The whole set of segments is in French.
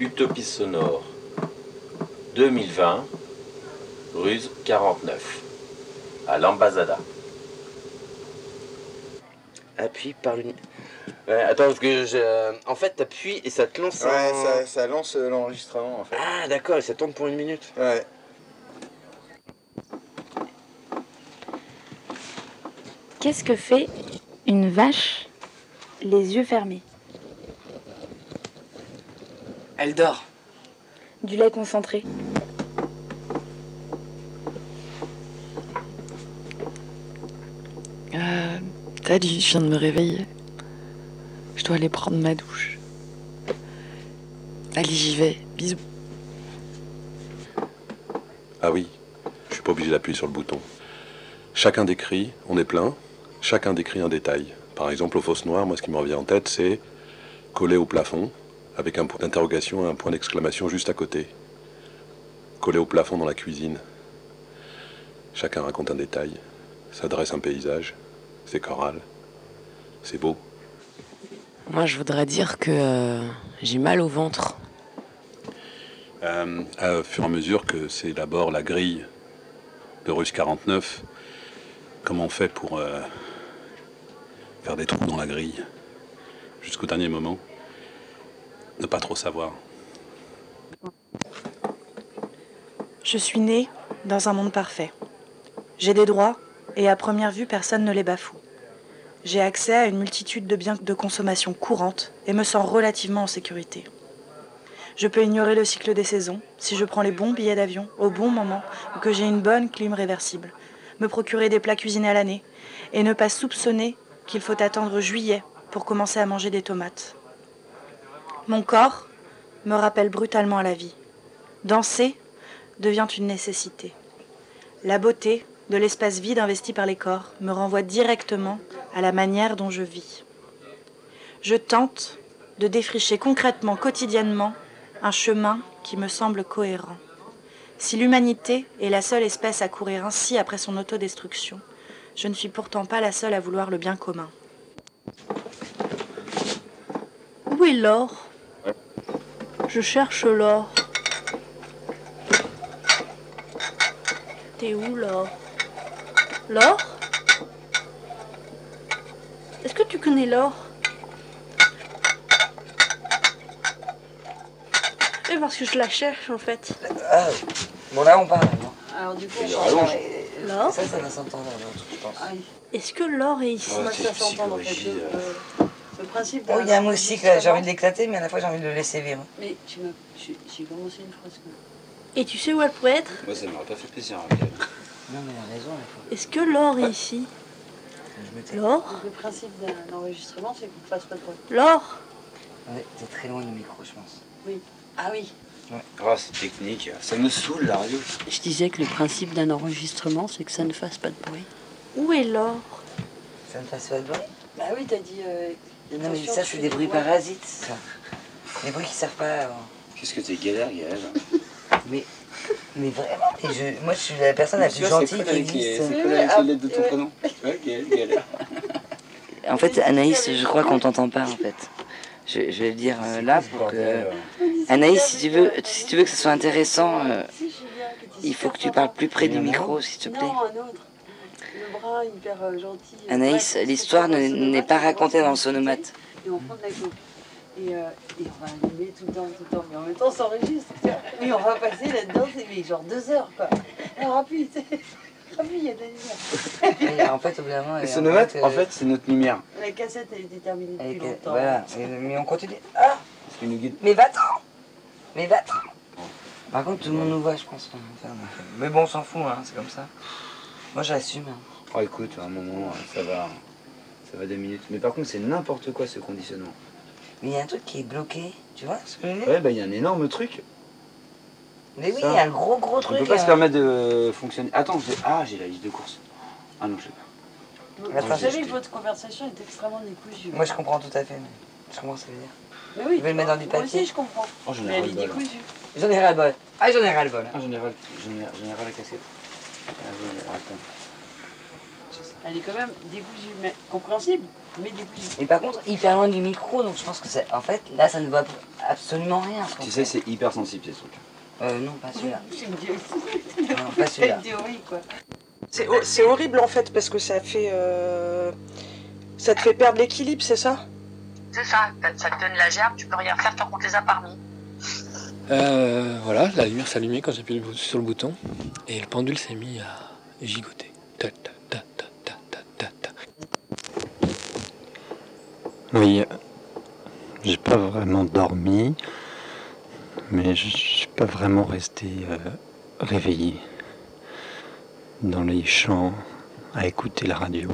Utopie sonore 2020, ruse 49, à l'ambassada. Appuie par le. Ouais, attends, parce que je... en fait, t'appuies et ça te lance Ouais, un- ça, ça lance l'enregistrement en fait. Ah, d'accord, et ça tourne pour une minute. Ouais. Qu'est-ce que fait une vache les yeux fermés? Elle dort. Du lait concentré. Euh, salut, je viens de me réveiller. Je dois aller prendre ma douche. Allez, j'y vais. Bisous. Ah oui, je suis pas obligé d'appuyer sur le bouton. Chacun décrit, on est plein, chacun décrit un détail. Par exemple, au Fosse Noire, moi ce qui me revient en tête, c'est collé au plafond, avec un point d'interrogation et un point d'exclamation juste à côté. Collé au plafond dans la cuisine. Chacun raconte un détail, ça dresse un paysage, c'est choral, c'est beau. Moi, je voudrais dire que euh, j'ai mal au ventre. Euh, à fur et à mesure que c'est d'abord la grille de Russe 49, comment on fait pour euh, faire des trous dans la grille jusqu'au dernier moment? Ne pas trop savoir. Je suis née dans un monde parfait. J'ai des droits et à première vue, personne ne les bafoue. J'ai accès à une multitude de biens de consommation courante et me sens relativement en sécurité. Je peux ignorer le cycle des saisons si je prends les bons billets d'avion au bon moment ou que j'ai une bonne clim réversible, me procurer des plats cuisinés à l'année et ne pas soupçonner qu'il faut attendre juillet pour commencer à manger des tomates. Mon corps me rappelle brutalement à la vie. Danser devient une nécessité. La beauté de l'espace vide investi par les corps me renvoie directement à la manière dont je vis. Je tente de défricher concrètement, quotidiennement, un chemin qui me semble cohérent. Si l'humanité est la seule espèce à courir ainsi après son autodestruction, je ne suis pourtant pas la seule à vouloir le bien commun. Où est l'or? Je cherche l'or. T'es où l'or? L'or? Est-ce que tu connais l'or? Eh, parce que je la cherche en fait. Ah, bon là on parle. non Alors du coup, on L'or? Ça, ça va s'entendre je pense. Oui. Est-ce que l'or est ici? Ça s'entend en fait le, principe Oh, il y a un moustique j'ai envie de l'éclater, mais à la fois j'ai envie de le laisser vivre. Mais tu m'as. J'ai commencé une phrase. Et tu sais où elle pourrait être? Moi, ça m'aurait pas fait plaisir. Non, mais elle a raison, il faut Est-ce que l'or est ici? L'or le principe d'un enregistrement, c'est qu'on ne fasse pas de bruit. L'or Ouais, t'es très loin du micro, je pense. Ah oui. Oh, c'est technique. Ça me saoule la radio. Je disais que le principe d'un enregistrement, c'est que ça ne fasse pas de bruit. Où est l'or Ça ne fasse pas de bruit? Bah oui, t'as dit. euh, Non, mais attention, ça, c'est fais des bruits parasites, ça. Des bruits qui servent pas à... Qu'est-ce que t'es galère, Gaël Mais, mais vraiment, mais je, moi, je suis la personne la plus gentille qui existe. C'est quoi les lettres de ton prénom Ouais, Gaël, Gaël. En fait, Anaïs, je crois qu'on t'entend pas, en fait. Je, je vais le dire euh, là pour que... Anaïs, si tu veux, si tu veux que ce soit intéressant, euh, il faut que tu parles plus près du micro, s'il te plaît. Non, un autre. Bras hyper euh, gentil. euh, Anaïs, l'histoire n'est pas racontée dans le sonomate. Et on prend de la coke. Et, euh, et on va allumer tout le temps, tout le temps. Mais en même temps, on s'enregistre. Mais on va passer là-dedans, c'est mais genre deux heures, quoi. Alors, rapide, rapide, il y a de la lumière. Et en fait, au bout d'un moment, Le sonomate, en fait, c'est notre lumière. La cassette, elle était terminée elle depuis était- longtemps. Voilà, mais, on continue. Ah C'est une guide. Mais va-t'en Mais va-t'en Par contre, tout le monde nous voit, je pense. un- Mais bon, on s'en fout, hein, c'est comme ça. Moi, j'assume. hein. Oh, écoute, à un moment, ça va. Ça va deux minutes. Mais par contre, c'est n'importe quoi ce conditionnement. Mais il y a un truc qui est bloqué, tu vois ce que je veux dire Ouais, bah, il y a un énorme truc. Mais oui, il y a un gros, gros On truc. peut pas se hein. permettre de fonctionner. Attends, j'ai- ah, j'ai la liste de courses. Ah non, je sais pas. Vous savez que votre conversation est extrêmement décousue. Moi, je comprends tout à fait, mais je comprends ce que ça veut dire. Mais oui, Je vais le mettre dans du moi papier. aussi, je comprends. Oh, j'en ai Mais elle est ras-le-bol. décousue. J'en ai. Ah, j'en ai ras-le-bol. Ah, j'en ai ras j'en ai- j'en ai ras la cassette. Ah, oui, attends. Elle est quand même mais compréhensible, mais décousue. Mais par contre, hyper loin du micro, donc je pense que c'est. En fait, là, ça ne va pas. absolument rien. ce Tu sais, c'est hyper sensible ces trucs. Euh, non, pas celui-là. Non, pas celui-là. une théorie, quoi. C'est ho- c'est horrible en fait parce que ça fait. euh, Ça te fait perdre l'équilibre, c'est ça? C'est ça, ça te donne la gerbe, tu peux rien faire tant qu'on te les a parmi. Euh, voilà, la lumière s'est allumée quand j'ai appuyé sur le bouton et le pendule s'est mis à gigoter. Ta, ta, ta, ta, ta, ta, ta, ta. Oui, j'ai pas vraiment dormi, mais je suis pas vraiment resté euh, réveillé dans les champs à écouter la radio.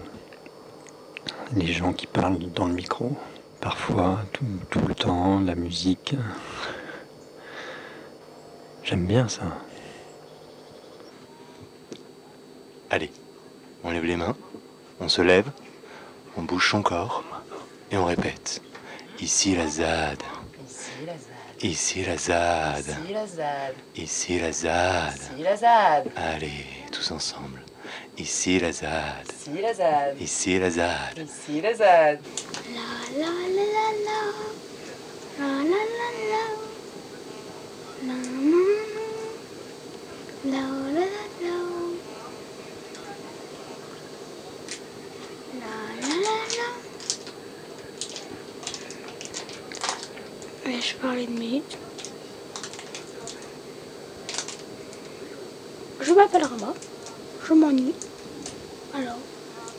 Les gens qui parlent dans le micro, parfois, tout, tout le temps, la musique. J'aime bien ça. Allez, on lève les mains, on se lève, on bouge son corps et on répète. Ici la ZAD. Ici la ZAD. Ici la ZAD. Ici la ZAD. Ici la ZAD. Ici la ZAD. Allez, tous ensemble. Ici la ZAD. Ici la ZAD. Ici la ZAD. Ici la ZAD. Vais-je parler de minutes Je m'appelle Rama, je m'ennuie. Alors,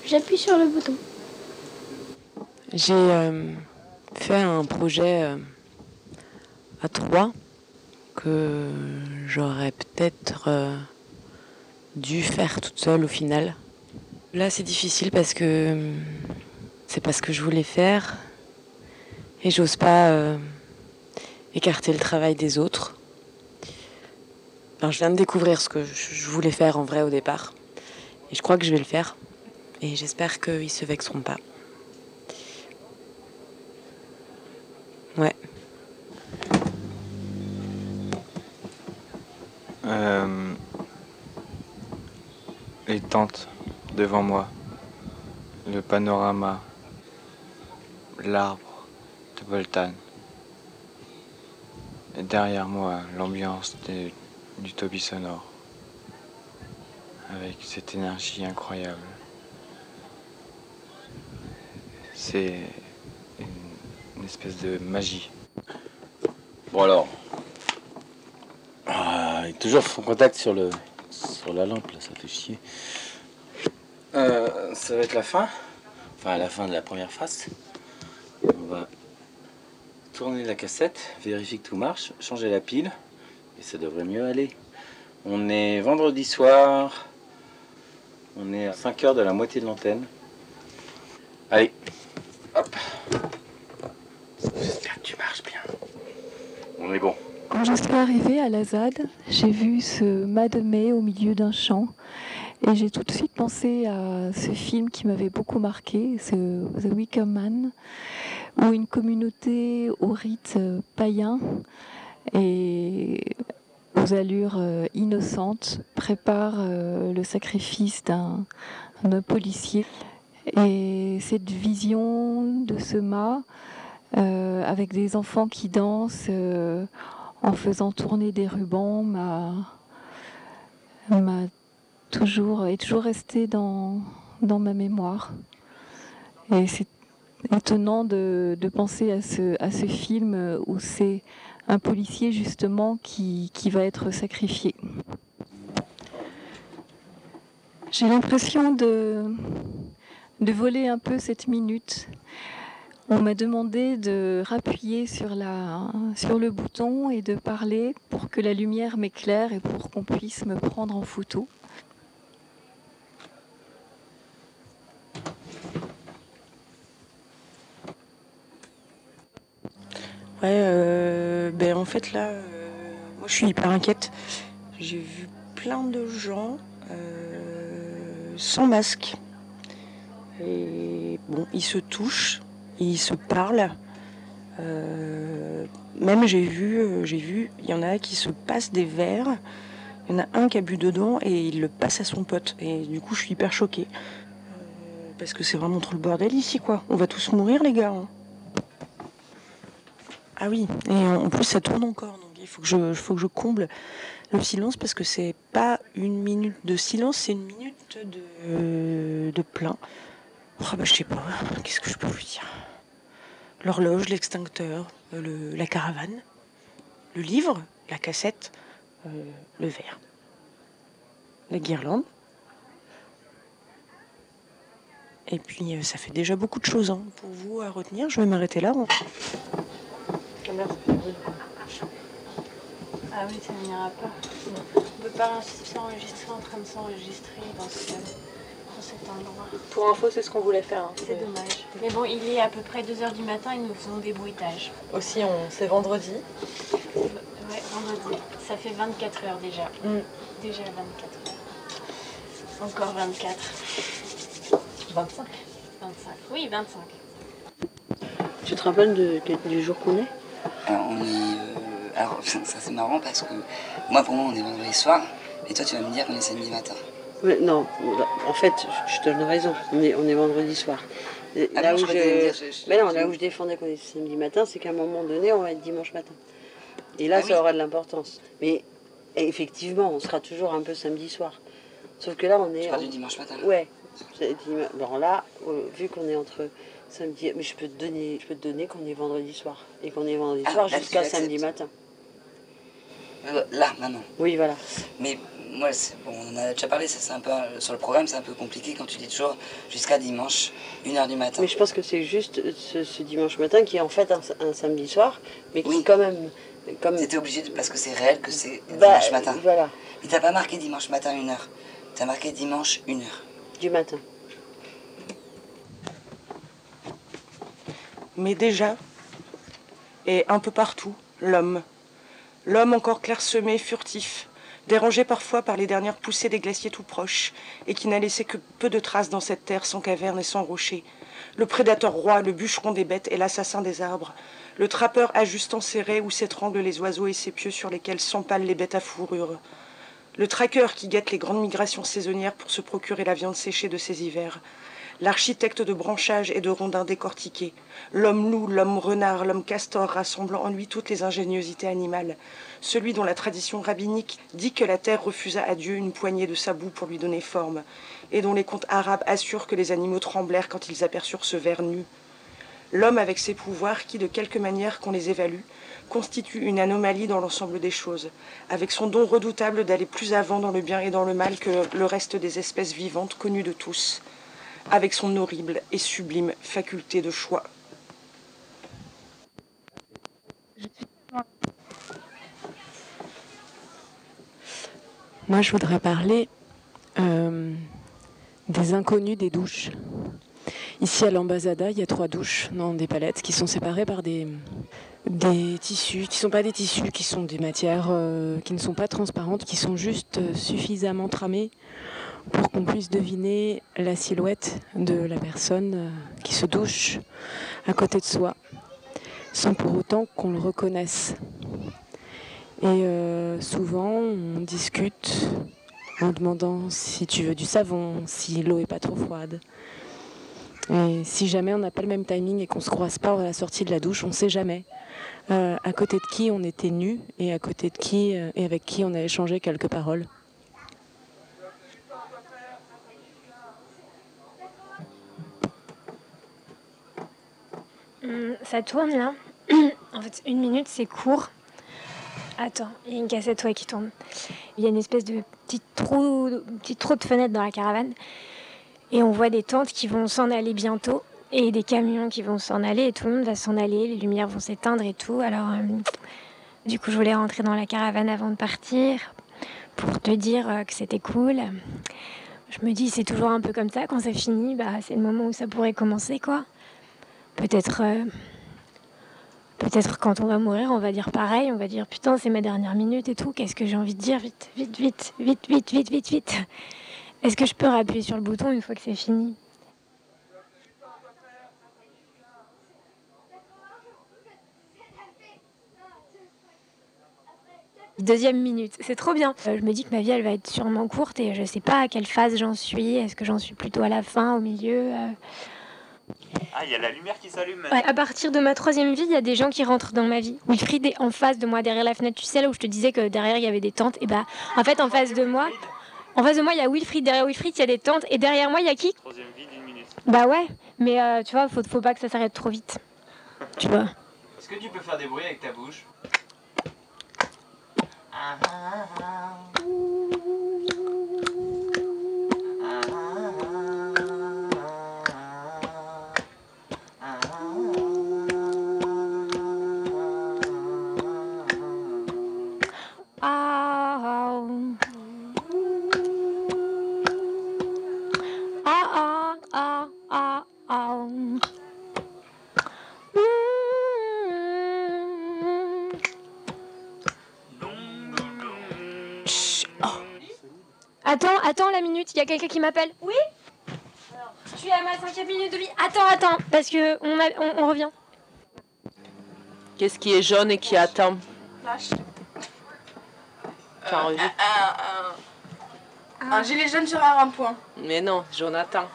j'appuie sur le bouton. J'ai euh, fait un projet euh, à trois que j'aurais peut-être euh, dû faire toute seule au final. Là, c'est difficile parce que c'est pas ce que je voulais faire et j'ose pas écarter le travail des autres. Je viens de découvrir ce que je voulais faire en vrai au départ et je crois que je vais le faire et j'espère qu'ils se vexeront pas. Ouais. Euh, les tentes devant moi, le panorama, l'arbre de Voltane. Derrière moi, l'ambiance du Toby sonore, avec cette énergie incroyable. C'est une, une espèce de magie. Bon alors. Ah, il toujours son contact sur, le, sur la lampe, là, ça fait chier. Euh, ça va être la fin? Enfin, la fin de la première face. Tourner la cassette, vérifier que tout marche, changer la pile. Et ça devrait mieux aller. On est vendredi soir. On est à 5 heures de la moitié de l'antenne. Allez. Hop. J'espère que tu marches bien. On est bon. Quand je suis arrivée à la ZAD, j'ai vu ce mât de mai au milieu d'un champ et j'ai tout de suite pensé à ce film qui m'avait beaucoup marqué, The Wicker Man, où une communauté aux rites euh, païens et aux allures euh, innocentes prépare euh, le sacrifice d'un policier. Et cette vision de ce mât, avec des enfants qui dansent en faisant tourner des rubans, m'a toujours est toujours resté dans, dans ma mémoire. Et c'est étonnant de, penser à ce, film où c'est un policier justement qui, va être sacrifié. J'ai l'impression de, voler un peu cette minute. On m'a demandé de rappuyer sur le bouton et de parler pour que la lumière m'éclaire et pour qu'on puisse me prendre en photo. Ouais, euh, ben en fait là, euh, moi je suis hyper inquiète. J'ai vu plein de gens euh, sans masque. Et bon, ils se touchent, ils se parlent. Euh, même j'ai vu, j'ai vu, il y en a qui se passent des verres. Il y en a un qui a bu dedans et il le passe à son pote. Et du coup, je suis hyper choquée. Parce que c'est vraiment trop le bordel ici, quoi. On va tous mourir, les gars. hein. Ah oui, et en plus ça tourne encore, donc il faut que je, faut que je comble le silence parce que c'est pas une minute de silence, c'est une minute de, de plein. Oh bah je sais pas, qu'est-ce que je peux vous dire? L'horloge, l'extincteur, euh, le- la caravane, le livre, la cassette, euh, le verre, la guirlande. Et puis euh, ça fait déjà beaucoup de choses hein, pour vous à retenir. Je vais m'arrêter là. Ah oui, ça n'ira pas. On peut pas s'enregistrer en train de s'enregistrer dans, ce, dans cet endroit. Pour info, c'est ce qu'on voulait faire. hein. C'est dommage. Mais bon, il est à peu près 2h du matin et nous faisons des bruitages. Aussi, on... c'est vendredi. Ouais, vendredi. Ça fait 24 heures déjà. Déjà 24 heures. Encore 24. 25. 25. Oui, 25. Tu te rappelles de- de- du jour qu'on est? Alors, on est. euh, alors, ça c'est marrant parce que moi, pour moi, on est vendredi soir, et toi, tu vas me dire qu'on est samedi matin. Ouais, Non, en fait, je te donne raison. On est, on est vendredi soir. Ah là, bon, où je Mais non, là où je défendais qu'on est samedi matin, c'est qu'à un moment donné, on va être dimanche matin. Et là, Ah ça oui. aura de l'importance. Mais effectivement, on sera toujours un peu samedi soir. Sauf que là, on est. Tu en- du dimanche matin Ouais. Alors là, euh, vu qu'on est entre samedi. Mais je peux te donner, je peux te donner qu'on est vendredi soir. Et qu'on est vendredi Ah, soir tu jusqu'à samedi matin. Euh, Là, maintenant. Oui, voilà. Mais moi, bon, on en a déjà parlé, ça, c'est un peu, sur le programme, c'est un peu compliqué quand tu dis toujours jusqu'à dimanche, 1h du matin. Mais je pense que c'est juste ce, ce dimanche matin qui est en fait un, un samedi soir, mais qui quand même. Comme... T'étais obligé de- parce que c'est réel que c'est Bah, dimanche matin. Voilà, Mais t'as pas marqué dimanche matin 1h. T'as marqué dimanche 1h. du matin. Mais déjà, et un peu partout, l'homme. L'homme encore clairsemé, furtif, dérangé parfois par les dernières poussées des glaciers tout proches, et qui n'a laissé que peu de traces dans cette terre sans caverne et sans rocher. Le prédateur roi, le bûcheron des bêtes et l'assassin des arbres. Le trappeur ajustant ses raies où s'étranglent les oiseaux et ses pieux sur lesquels s'empalent les bêtes à fourrure. Le traqueur qui guette les grandes migrations saisonnières pour se procurer la viande séchée de ces hivers. L'architecte de branchages et de rondins décortiqués. L'homme loup, l'homme renard, l'homme castor rassemblant en lui toutes les ingéniosités animales. Celui dont la tradition rabbinique dit que la terre refusa à Dieu une poignée de sa boue pour lui donner forme, et dont les contes arabes assurent que les animaux tremblèrent quand ils aperçurent ce ver nu. L'homme avec ses pouvoirs qui, de quelque manière qu'on les évalue, constitue une anomalie dans l'ensemble des choses, avec son don redoutable d'aller plus avant dans le bien et dans le mal que le reste des espèces vivantes connues de tous, avec son horrible et sublime faculté de choix. Moi, je voudrais parler euh, des inconnus des douches. Ici à l'Ambasada, il y a trois douches dans des palettes qui sont séparées par des, des tissus, qui ne sont pas des tissus, qui sont des matières euh, qui ne sont pas transparentes, qui sont juste euh, suffisamment tramées pour qu'on puisse deviner la silhouette de la personne euh, qui se douche à côté de soi, sans pour autant qu'on le reconnaisse. Et euh, souvent, on discute en demandant si tu veux du savon, si l'eau est pas trop froide. Et si jamais on n'a pas le même timing et qu'on se croise pas à la sortie de la douche, on sait jamais euh, à côté de qui on était nu et à côté de qui et avec qui on a échangé quelques paroles. Ça tourne là. en fait, une minute, c'est court. Attends, il y a une cassette ouais, qui tourne. Il y a une espèce de petit trou, petit trou de fenêtre dans la caravane. Et on voit des tentes qui vont s'en aller bientôt. Et des camions qui vont s'en aller. Et tout le monde va s'en aller. Les lumières vont s'éteindre et tout. Alors, euh, du coup, je voulais rentrer dans la caravane avant de partir. Pour te dire euh, que c'était cool. Je me dis, c'est toujours un peu comme ça. Quand ça finit, bah, c'est le moment où ça pourrait commencer, quoi. Peut-être. euh, Peut-être quand on va mourir, on va dire pareil, on va dire putain, c'est ma dernière minute et tout, qu'est-ce que j'ai envie de dire? Vite, vite, vite, vite, vite, vite, vite, vite. Est-ce que je peux appuyer sur le bouton une fois que c'est fini? Deuxième minute, c'est trop bien. Euh, je me dis que ma vie, elle va être sûrement courte et je sais pas à quelle phase j'en suis. Est-ce que j'en suis plutôt à la fin, au milieu euh, il y a la lumière qui s'allume. Ouais, à partir de ma troisième vie, il y a des gens qui rentrent dans ma vie. Wilfried est en face de moi, derrière la fenêtre. Tu sais, là où je te disais que derrière, il y avait des tentes. Et bah, en fait, en face de moi, en face de moi, il y a Wilfried. Derrière Wilfried, il y a des tentes. Et derrière moi, il y a qui? Troisième vie d'une minute. Bah ouais, mais euh, tu vois, faut, faut pas que ça s'arrête trop vite. Tu vois. Est-ce que tu peux faire des bruits avec ta bouche? Ah, Attends, la minute, il y a quelqu'un qui m'appelle. Oui Je suis à ma cinquième minute de vie. Attends, attends, parce que on, a- on, on revient. Qu'est-ce qui est jaune et qui attend Tu enregistres Un gilet jaune sur un rond-point. Mais non, Jonathan.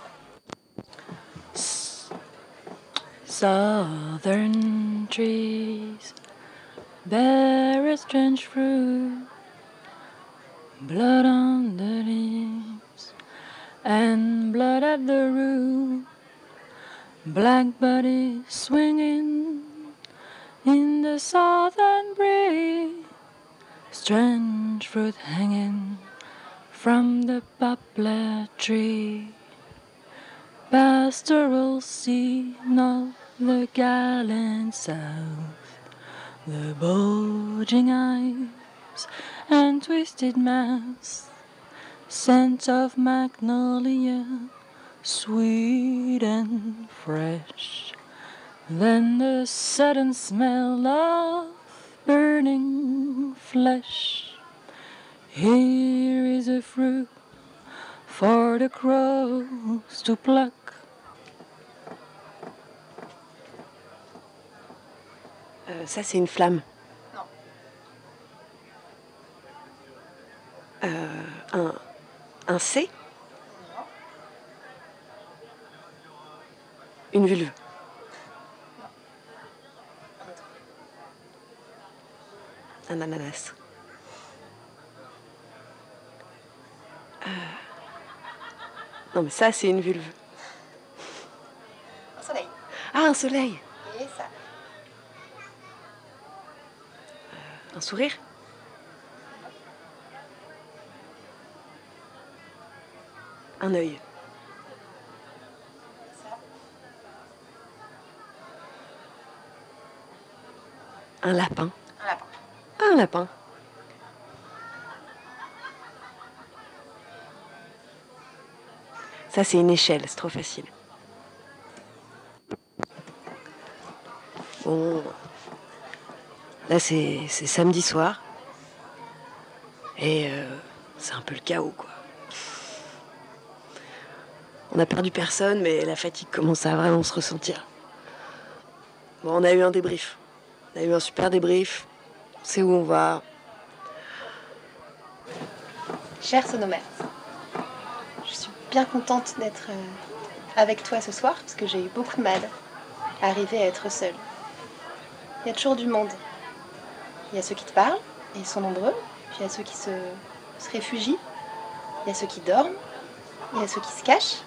Southern trees bear a strange fruit, blood on the leaves and blood at the root. Black bodies swinging in the southern breeze, strange fruit hanging from the poplar tree. Pastoral scene of the gallant south, the bulging eyes and twisted mass, scent of magnolia, sweet and fresh. Then the sudden smell of burning flesh. Here is a fruit for the crows to pluck. Euh, ça, c'est une flamme. Euh, un, un C Une vulve. Un ananas. Euh, Non, mais ça, c'est une vulve. Un soleil. Ah, un soleil Et ça. Un sourire Un œil. Un lapin. Un lapin. Un lapin. Ça, c'est une échelle, c'est trop facile. Bon. Là, c'est samedi soir. Et euh, c'est un peu le chaos, quoi. On n'a perdu personne, mais la fatigue commence à vraiment se ressentir. Bon, on a eu un débrief. On a eu un super débrief. Sait où on va. Cher sonomètre, je suis bien contente d'être euh, avec toi ce soir parce que j'ai eu beaucoup de mal à arriver à être seule. Il y a toujours du monde. Il y a ceux qui te parlent, et ils sont nombreux. Il y a ceux qui se réfugient. Il y a ceux qui dorment. Il y a ceux qui se cachent.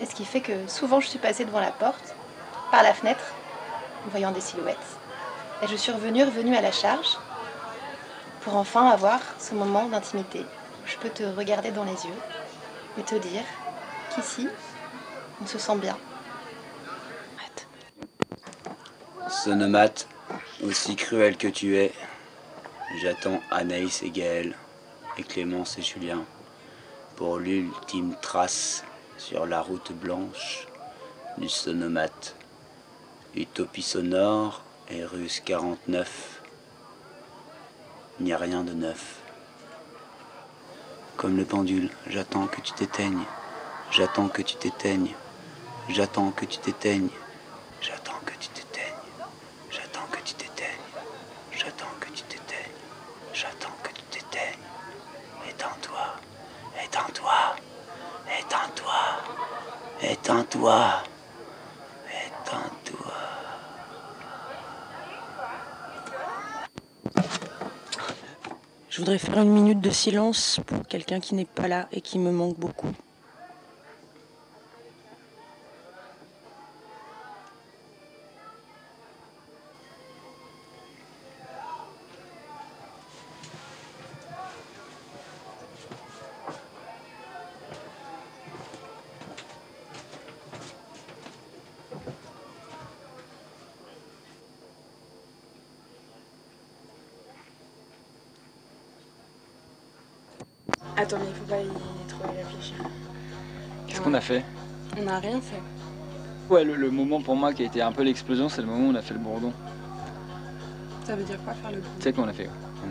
Et ce qui fait que souvent je suis passée devant la porte, par la fenêtre, en voyant des silhouettes. Et je suis revenue, revenue à la charge pour enfin avoir ce moment d'intimité où je peux te regarder dans les yeux et te dire qu'ici, on se sent bien. Sonomate, aussi cruel que tu es, j'attends Anaïs et Gaël, et Clémence et Julien, pour l'ultime trace sur la route blanche du sonomate. Utopie sonore et Russe 49. Il n'y a rien de neuf. Comme le pendule, j'attends que tu t'éteignes. J'attends que tu t'éteignes. J'attends que tu t'éteignes. J'attends que tu t'éteignes. J'attends que tu t'éteignes. J'attends que tu t'éteignes. J'attends que tu t'éteignes. Éteins-toi. Éteins-toi. Éteins-toi. Éteins-toi. Je voudrais faire une minute de silence pour quelqu'un qui n'est pas là et qui me manque beaucoup. Attends, mais il faut pas y trop y réfléchir. Qu'est-ce qu'on a fait On n'a rien fait. Ouais, le, le moment pour moi qui a été un peu l'explosion, c'est le moment où on a fait le bourdon. Ça veut dire quoi faire le Tu boulot sais qu'on a fait Mmh,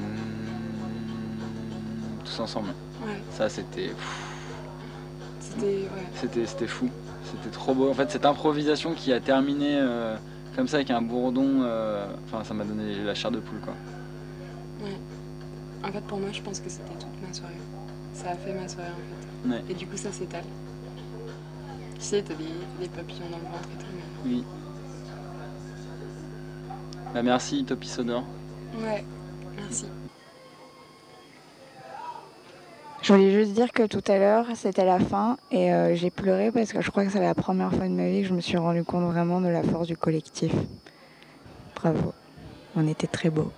tous ensemble. Ouais. Ça, c'était. C'était. Ouais. C'était c'était fou. C'était trop beau. En fait, cette improvisation qui a terminé euh, comme ça avec un bourdon, euh, enfin, ça m'a donné la chair de poule, quoi. Ouais. En fait, pour moi, je pense que c'était toute ma soirée. Ça a fait ma soirée en fait. Et du coup, ça s'étale. Tu sais, t'as des, des, papillons dans le ventre et tout. Oui. Bah merci, Topi Sonore. Ouais, merci. Je voulais juste dire que tout à l'heure, c'était la fin et euh, j'ai pleuré parce que je crois que c'est la première fois de ma vie que je me suis rendu compte vraiment de la force du collectif. Bravo, on était très beaux.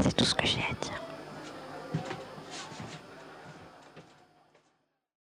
C'est tout ce que j'ai.